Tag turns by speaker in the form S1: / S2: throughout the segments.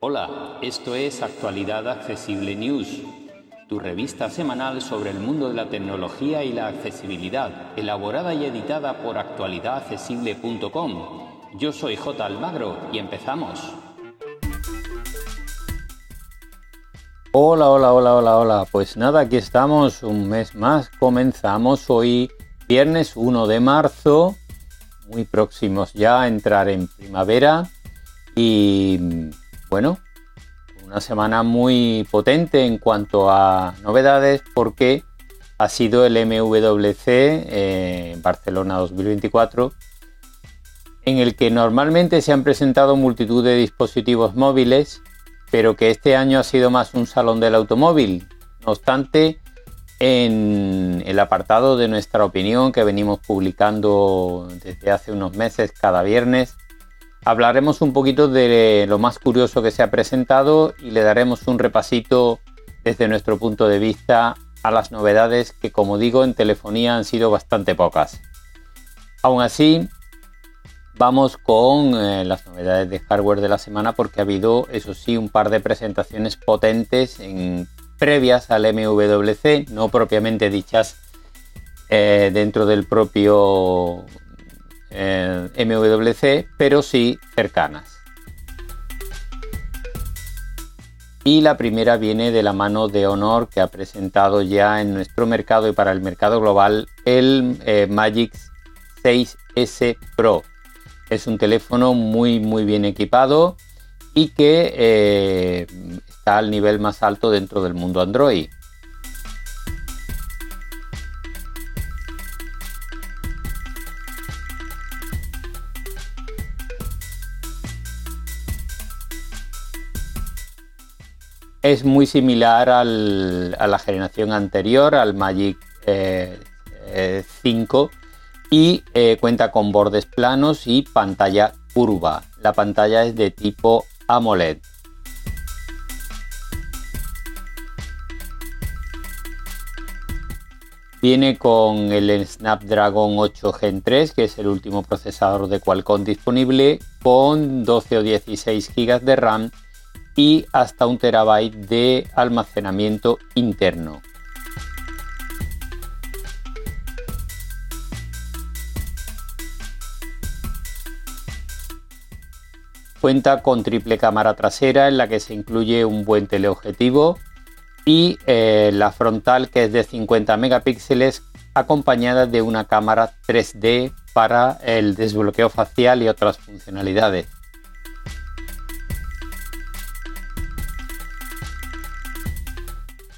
S1: Hola, esto es Actualidad Accesible News, tu revista semanal sobre el mundo de la tecnología y la accesibilidad, elaborada y editada por actualidadaccesible.com. Yo soy J. Almagro y empezamos.
S2: Hola, hola, hola, hola, hola. Pues nada, aquí estamos un mes más. Comenzamos hoy viernes 1 de marzo, muy próximos ya a entrar en primavera y bueno, una semana muy potente en cuanto a novedades porque ha sido el MWC eh, Barcelona 2024 en el que normalmente se han presentado multitud de dispositivos móviles, pero que este año ha sido más un salón del automóvil. No obstante, en el apartado de nuestra opinión que venimos publicando desde hace unos meses cada viernes, hablaremos un poquito de lo más curioso que se ha presentado y le daremos un repasito desde nuestro punto de vista a las novedades que, como digo, en telefonía han sido bastante pocas. Aún así, vamos con eh, las novedades de hardware de la semana porque ha habido, eso sí, un par de presentaciones potentes en, previas al MWC, no propiamente dichas eh, dentro del propio eh, MWC, pero sí cercanas. Y la primera viene de la mano de Honor que ha presentado ya en nuestro mercado y para el mercado global el eh, Magic 6S Pro. Es un teléfono muy muy bien equipado y que está al nivel más alto dentro del mundo Android. es muy similar a la generación anterior, al Magic 5, eh, eh, y eh, cuenta con bordes planos y pantalla curva. La pantalla es de tipo AMOLED. Viene con el Snapdragon 8 Gen 3, que es el último procesador de Qualcomm disponible, con 12 o 16 GB de RAM y hasta un terabyte de almacenamiento interno. Cuenta con triple cámara trasera en la que se incluye un buen teleobjetivo y eh, la frontal que es de 50 megapíxeles acompañada de una cámara 3D para el desbloqueo facial y otras funcionalidades.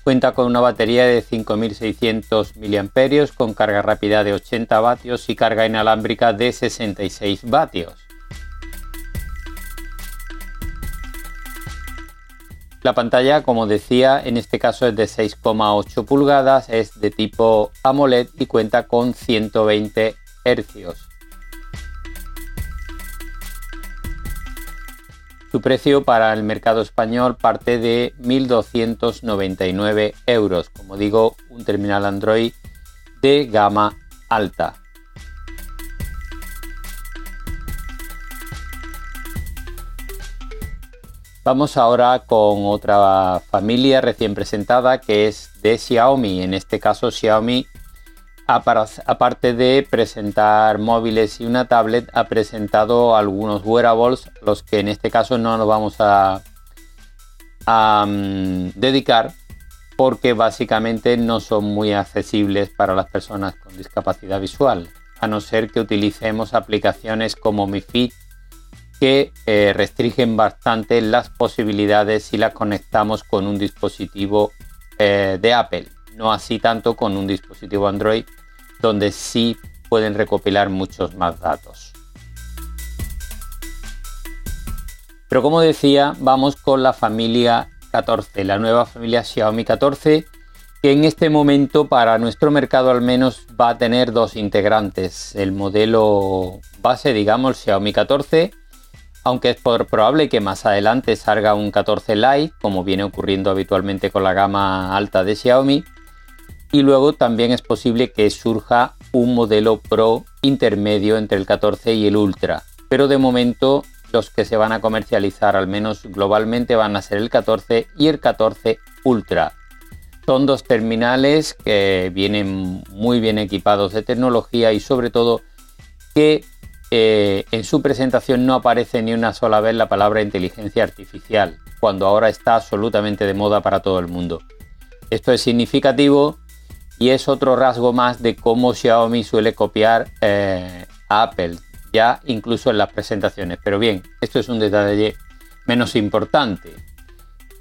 S2: Cuenta con una batería de 5600 mAh con carga rápida de 80 vatios y carga inalámbrica de 66 vatios. La pantalla, como decía, en este caso es de 6,8 pulgadas, es de tipo AMOLED y cuenta con 120 Hz. Su precio para el mercado español parte de 1.299 euros, como digo, un terminal Android de gama alta. Vamos ahora con otra familia recién presentada que es de Xiaomi. En este caso Xiaomi aparte de presentar móviles y una tablet, ha presentado algunos wearables, los que en este caso no nos vamos a, mm, dedicar porque básicamente no son muy accesibles para las personas con discapacidad visual, a no ser que utilicemos aplicaciones como Mi Fit que eh, restringen bastante las posibilidades si las conectamos con un dispositivo eh, de Apple, no así tanto con un dispositivo Android donde sí pueden recopilar muchos más datos. Pero como decía, vamos con la familia 14, la nueva familia Xiaomi 14, que en este momento para nuestro mercado al menos va a tener dos integrantes. El modelo base, digamos, Xiaomi 14, aunque es probable que más adelante salga un 14 Lite, como viene ocurriendo habitualmente con la gama alta de Xiaomi, y luego también es posible que surja un modelo Pro intermedio entre el 14 y el Ultra, pero de momento los que se van a comercializar al menos globalmente van a ser el 14 y el 14 Ultra. Son dos terminales que vienen muy bien equipados de tecnología y sobre todo que eh, en su presentación no aparece ni una sola vez la palabra inteligencia artificial, cuando ahora está absolutamente de moda para todo el mundo. Esto es significativo y es otro rasgo más de cómo Xiaomi suele copiar eh, a Apple, ya incluso en las presentaciones. Pero bien, esto es un detalle menos importante.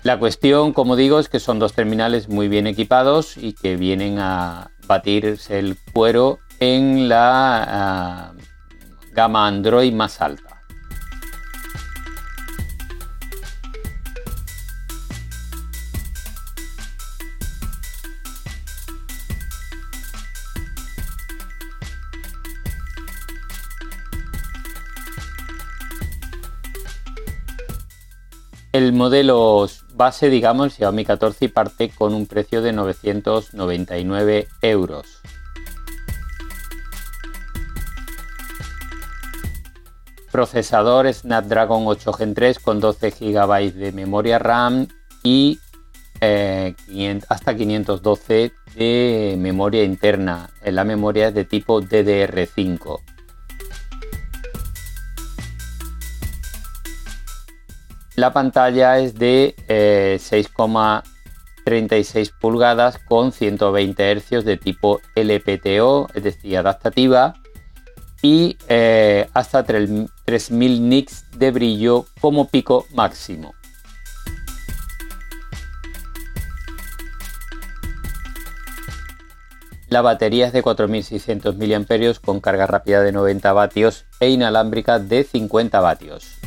S2: La cuestión, como digo, es que son dos terminales muy bien equipados y que vienen a batirse el cuero en la ah, gama Android más alta. El modelo base, digamos, Xiaomi 14 parte con un precio de 999 euros. Procesador Snapdragon 8 Gen 3 con 12 GB de memoria RAM y eh, hasta 512 de memoria interna. La memoria es de tipo DDR5. La pantalla es de 6,36 eh, pulgadas con 120 Hz de tipo LPTO, es decir, adaptativa y eh, hasta 3000 nits de brillo como pico máximo. La batería es de 4600 mAh con carga rápida de 90 vatios e inalámbrica de 50 vatios.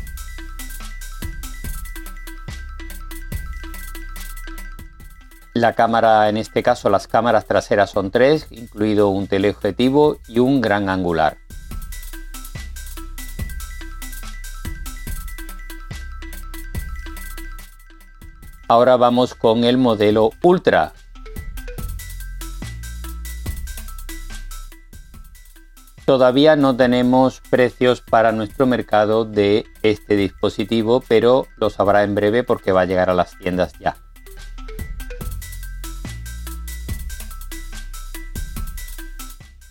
S2: La cámara, en este caso las cámaras traseras son tres, incluido un teleobjetivo y un gran angular. Ahora vamos con el modelo Ultra. Todavía no tenemos precios para nuestro mercado de este dispositivo, pero los habrá en breve porque va a llegar a las tiendas ya.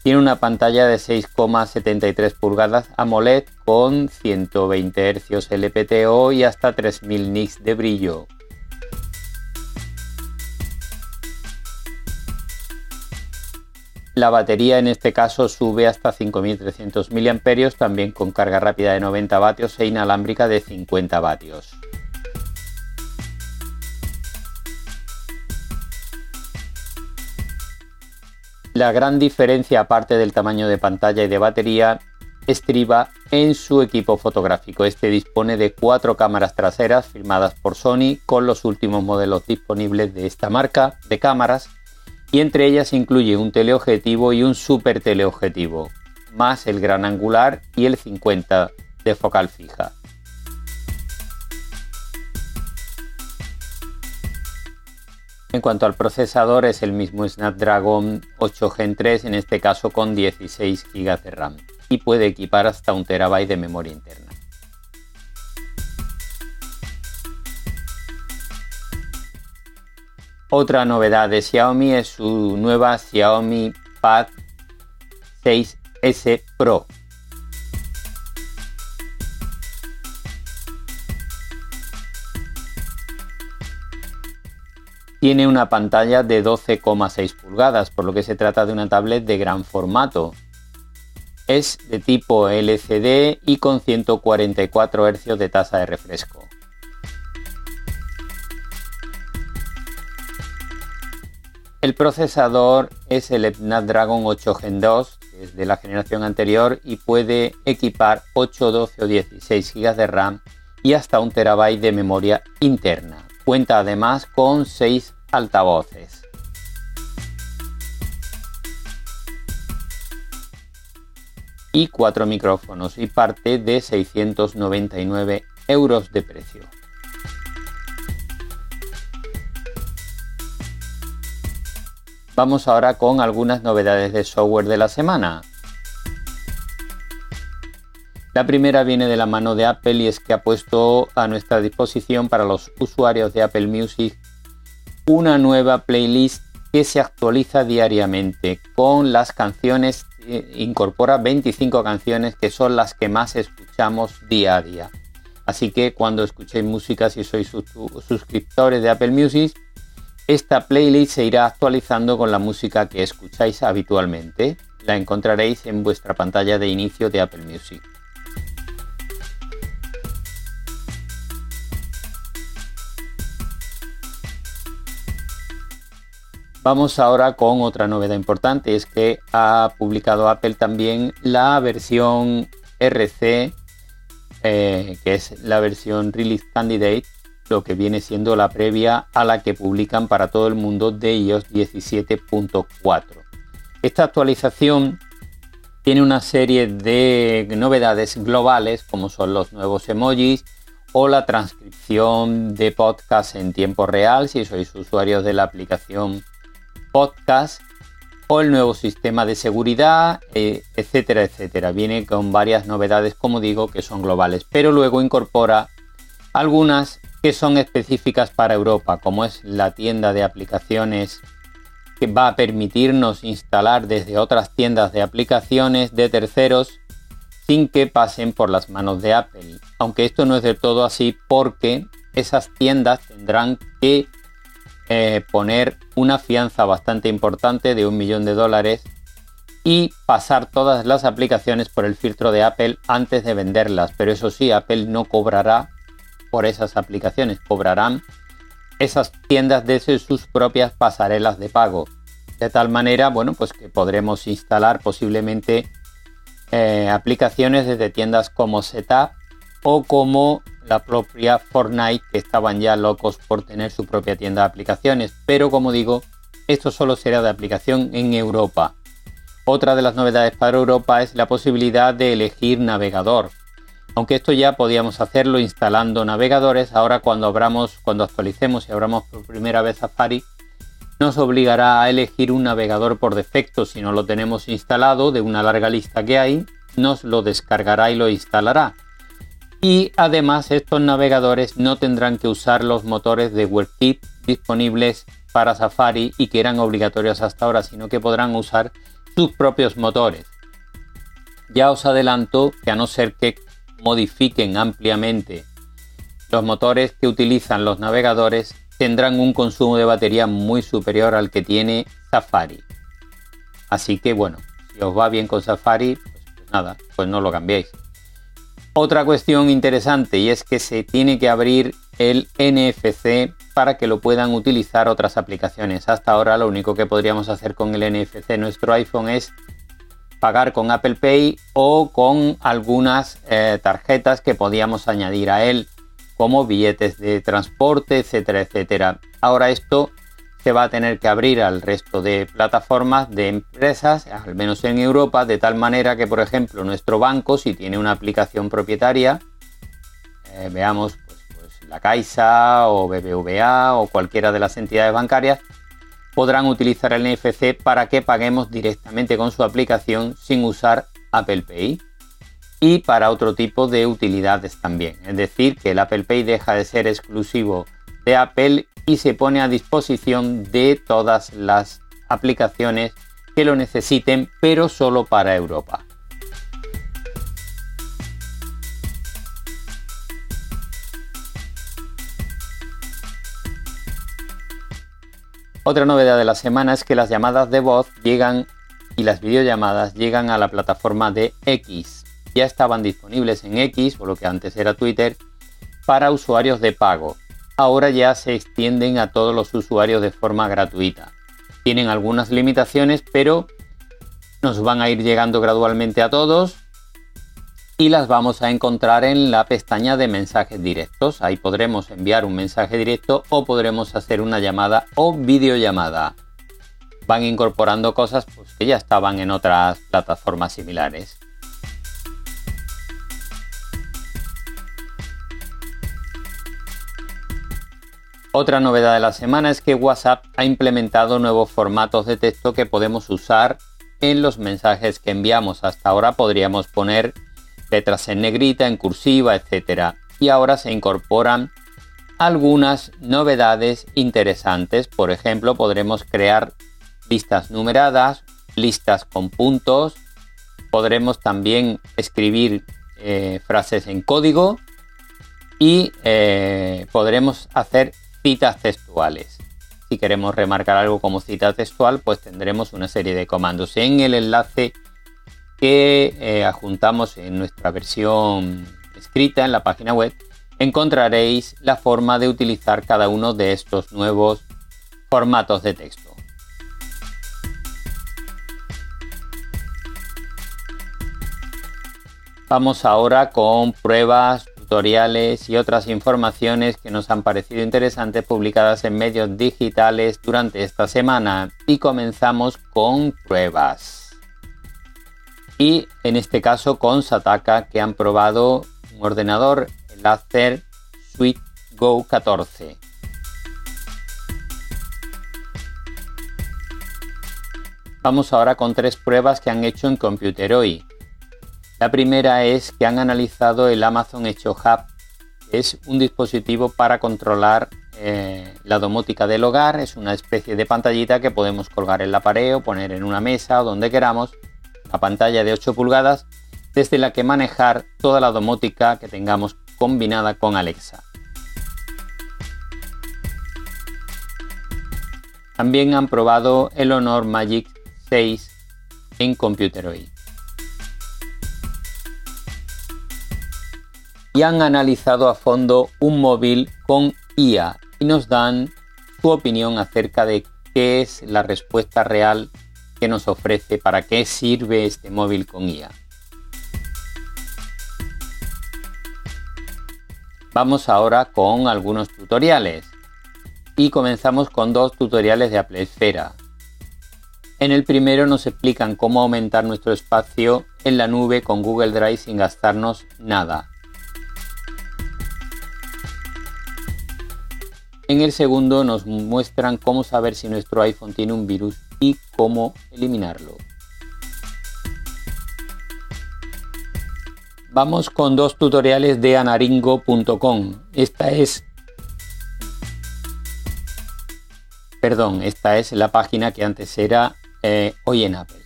S2: Tiene una pantalla de 6,73 pulgadas AMOLED con 120 Hz LPTO y hasta 3000 nits de brillo. La batería en este caso sube hasta 5300 mAh, también con carga rápida de 90 vatios e inalámbrica de 50 vatios. La gran diferencia aparte del tamaño de pantalla y de batería estriba en su equipo fotográfico. Este dispone de cuatro cámaras traseras firmadas por Sony con los últimos modelos disponibles de esta marca de cámaras y entre ellas incluye un teleobjetivo y un super teleobjetivo, más el gran angular y el 50 de focal fija. En cuanto al procesador es el mismo Snapdragon 8 Gen 3, en este caso con 16 GB de RAM y puede equipar hasta un terabyte de memoria interna. Otra novedad de Xiaomi es su nueva Xiaomi Pad 6S Pro. Tiene una pantalla de 12,6 pulgadas, por lo que se trata de una tablet de gran formato. Es de tipo LCD y con 144 Hz de tasa de refresco. El procesador es el Snapdragon 8 Gen 2, que es de la generación anterior y puede equipar 8, 12 o 16 GB de RAM y hasta un terabyte de memoria interna. Cuenta además con 6 altavoces. y 4 micrófonos y parte de 699 euros de precio. Vamos ahora con algunas novedades de software de la semana. La primera viene de la mano de Apple y es que ha puesto a nuestra disposición para los usuarios de Apple Music una nueva playlist que se actualiza diariamente con las canciones, eh, incorpora 25 canciones que son las que más escuchamos día a día. Así que cuando escuchéis música, si sois suscriptores de Apple Music, esta playlist se irá actualizando con la música que escucháis habitualmente. La encontraréis en vuestra pantalla de inicio de Apple Music. Vamos ahora con otra novedad importante, es que ha publicado Apple también la versión RC, eh, que es la versión Release Candidate, lo que viene siendo la previa a la que publican para todo el mundo de iOS 17.4. Esta actualización tiene una serie de novedades globales como son los nuevos emojis o la transcripción de podcast en tiempo real si sois usuarios de la aplicación podcast o el nuevo sistema de seguridad, eh, etcétera, etcétera. Viene con varias novedades, como digo, que son globales, pero luego incorpora algunas que son específicas para Europa, como es la tienda de aplicaciones que va a permitirnos instalar desde otras tiendas de aplicaciones de terceros sin que pasen por las manos de Apple. Aunque esto no es del todo así porque esas tiendas tendrán que eh, poner una fianza bastante importante de un millón de dólares y pasar todas las aplicaciones por el filtro de Apple antes de venderlas. Pero eso sí, Apple no cobrará por esas aplicaciones, cobrarán esas tiendas desde sus propias pasarelas de pago. De tal manera, bueno, pues que podremos instalar posiblemente eh, aplicaciones desde tiendas como Setup o como la propia Fortnite que estaban ya locos por tener su propia tienda de aplicaciones. Pero como digo, esto solo será de aplicación en Europa. Otra de las novedades para Europa es la posibilidad de elegir navegador. Aunque esto ya podíamos hacerlo instalando navegadores, ahora cuando abramos, cuando actualicemos y abramos por primera vez Safari, nos obligará a elegir un navegador por defecto si no lo tenemos instalado de una larga lista que hay, nos lo descargará y lo instalará y además estos navegadores no tendrán que usar los motores de WebKit disponibles para Safari y que eran obligatorios hasta ahora, sino que podrán usar sus propios motores. Ya os adelanto que a no ser que modifiquen ampliamente los motores que utilizan los navegadores, tendrán un consumo de batería muy superior al que tiene Safari. Así que bueno, si os va bien con Safari, pues, pues nada, pues no lo cambiéis. Otra cuestión interesante y es que se tiene que abrir el NFC para que lo puedan utilizar otras aplicaciones. Hasta ahora lo único que podríamos hacer con el NFC nuestro iPhone es pagar con Apple Pay o con algunas eh, tarjetas que podíamos añadir a él como billetes de transporte, etcétera, etcétera. Ahora esto se va a tener que abrir al resto de plataformas de empresas, al menos en Europa, de tal manera que, por ejemplo, nuestro banco, si tiene una aplicación propietaria, eh, veamos pues, pues, la Caixa o BBVA o cualquiera de las entidades bancarias, podrán utilizar el NFC para que paguemos directamente con su aplicación sin usar Apple Pay y para otro tipo de utilidades también. Es decir, que el Apple Pay deja de ser exclusivo de Apple y se pone a disposición de todas las aplicaciones que lo necesiten, pero solo para Europa. Otra novedad de la semana es que las llamadas de voz llegan y las videollamadas llegan a la plataforma de X. Ya estaban disponibles en X, o lo que antes era Twitter, para usuarios de pago ahora ya se extienden a todos los usuarios de forma gratuita. Tienen algunas limitaciones, pero nos van a ir llegando gradualmente a todos y las vamos a encontrar en la pestaña de mensajes directos. Ahí podremos enviar un mensaje directo o podremos hacer una llamada o videollamada. Van incorporando cosas pues, que ya estaban en otras plataformas similares. Otra novedad de la semana es que WhatsApp ha implementado nuevos formatos de texto que podemos usar en los mensajes que enviamos. Hasta ahora podríamos poner letras en negrita, en cursiva, etc. Y ahora se incorporan algunas novedades interesantes. Por ejemplo, podremos crear listas numeradas, listas con puntos. Podremos también escribir eh, frases en código y eh, podremos hacer citas textuales. Si queremos remarcar algo como cita textual, pues tendremos una serie de comandos. En el enlace que eh, adjuntamos en nuestra versión escrita en la página web, encontraréis la forma de utilizar cada uno de estos nuevos formatos de texto. Vamos ahora con pruebas tutoriales y otras informaciones que nos han parecido interesantes publicadas en medios digitales durante esta semana y comenzamos con pruebas. Y en este caso con Sataka que han probado un ordenador, el Acer Suite Go 14. Vamos ahora con tres pruebas que han hecho en Computeroid la primera es que han analizado el Amazon Echo Hub. Es un dispositivo para controlar eh, la domótica del hogar. Es una especie de pantallita que podemos colgar en la pared o poner en una mesa o donde queramos. Una pantalla de 8 pulgadas desde la que manejar toda la domótica que tengamos combinada con Alexa. También han probado el Honor Magic 6 en Computeroid. y han analizado a fondo un móvil con IA y nos dan su opinión acerca de qué es la respuesta real que nos ofrece, para qué sirve este móvil con IA. Vamos ahora con algunos tutoriales y comenzamos con dos tutoriales de Apple Esfera. En el primero nos explican cómo aumentar nuestro espacio en la nube con Google Drive sin gastarnos nada. En el segundo nos muestran cómo saber si nuestro iPhone tiene un virus y cómo eliminarlo. Vamos con dos tutoriales de anaringo.com. Esta es Perdón, esta es la página que antes era eh, Hoy en Apple.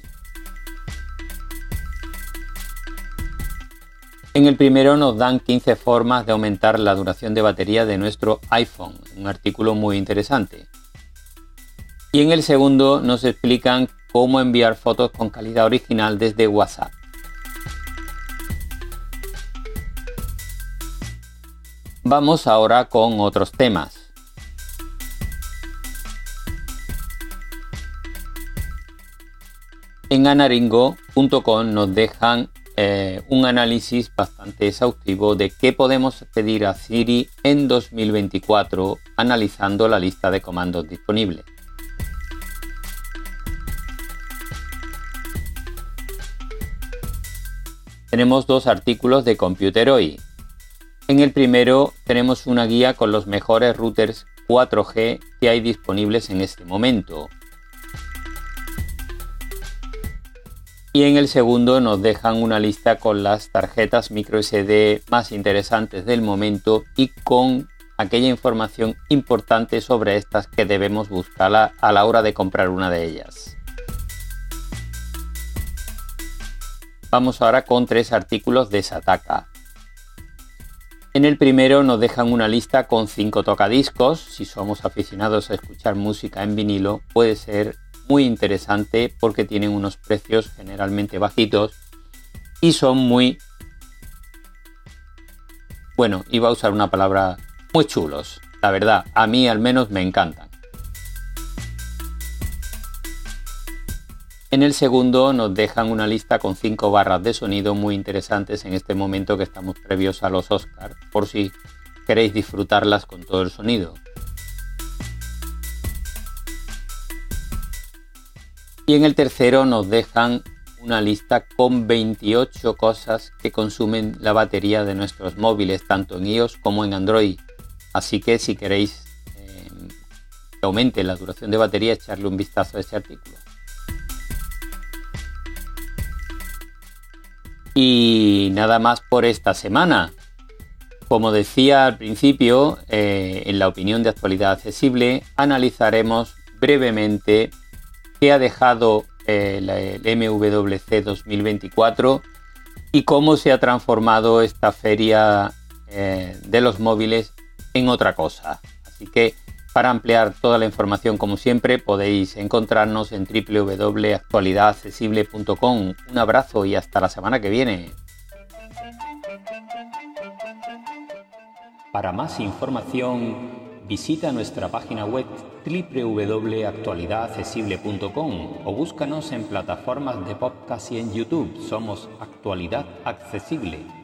S2: En el primero nos dan 15 formas de aumentar la duración de batería de nuestro iPhone, un artículo muy interesante. Y en el segundo nos explican cómo enviar fotos con calidad original desde WhatsApp. Vamos ahora con otros temas. En anaringo.com nos dejan eh, un análisis bastante exhaustivo de qué podemos pedir a Siri en 2024 analizando la lista de comandos disponibles. Tenemos dos artículos de Computeroid. En el primero tenemos una guía con los mejores routers 4G que hay disponibles en este momento, Y en el segundo nos dejan una lista con las tarjetas micro SD más interesantes del momento y con aquella información importante sobre estas que debemos buscar a la hora de comprar una de ellas. Vamos ahora con tres artículos de Sataka. En el primero nos dejan una lista con cinco tocadiscos. Si somos aficionados a escuchar música en vinilo, puede ser muy interesante porque tienen unos precios generalmente bajitos y son muy bueno, iba a usar una palabra muy chulos. La verdad, a mí al menos me encantan. En el segundo nos dejan una lista con cinco barras de sonido muy interesantes en este momento que estamos previos a los Oscars, por si queréis disfrutarlas con todo el sonido. Y en el tercero nos dejan una lista con 28 cosas que consumen la batería de nuestros móviles, tanto en iOS como en Android. Así que si queréis eh, aumente la duración de batería, echarle un vistazo a ese artículo. Y nada más por esta semana. Como decía al principio, eh, en la opinión de actualidad accesible, analizaremos brevemente qué ha dejado eh, el MWC 2024 y cómo se ha transformado esta feria eh, de los móviles en otra cosa. Así que para ampliar toda la información, como siempre, podéis encontrarnos en www.actualidadaccesible.com. Un abrazo y hasta la semana que viene. Para más información, visita nuestra página web www.actualidadaccesible.com o búscanos en plataformas de podcast y en YouTube. Somos Actualidad Accesible.